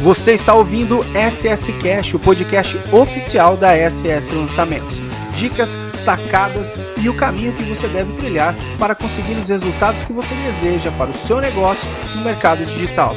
Você está ouvindo SS Cash, o podcast oficial da SS Lançamentos. Dicas, sacadas e o caminho que você deve trilhar para conseguir os resultados que você deseja para o seu negócio no mercado digital.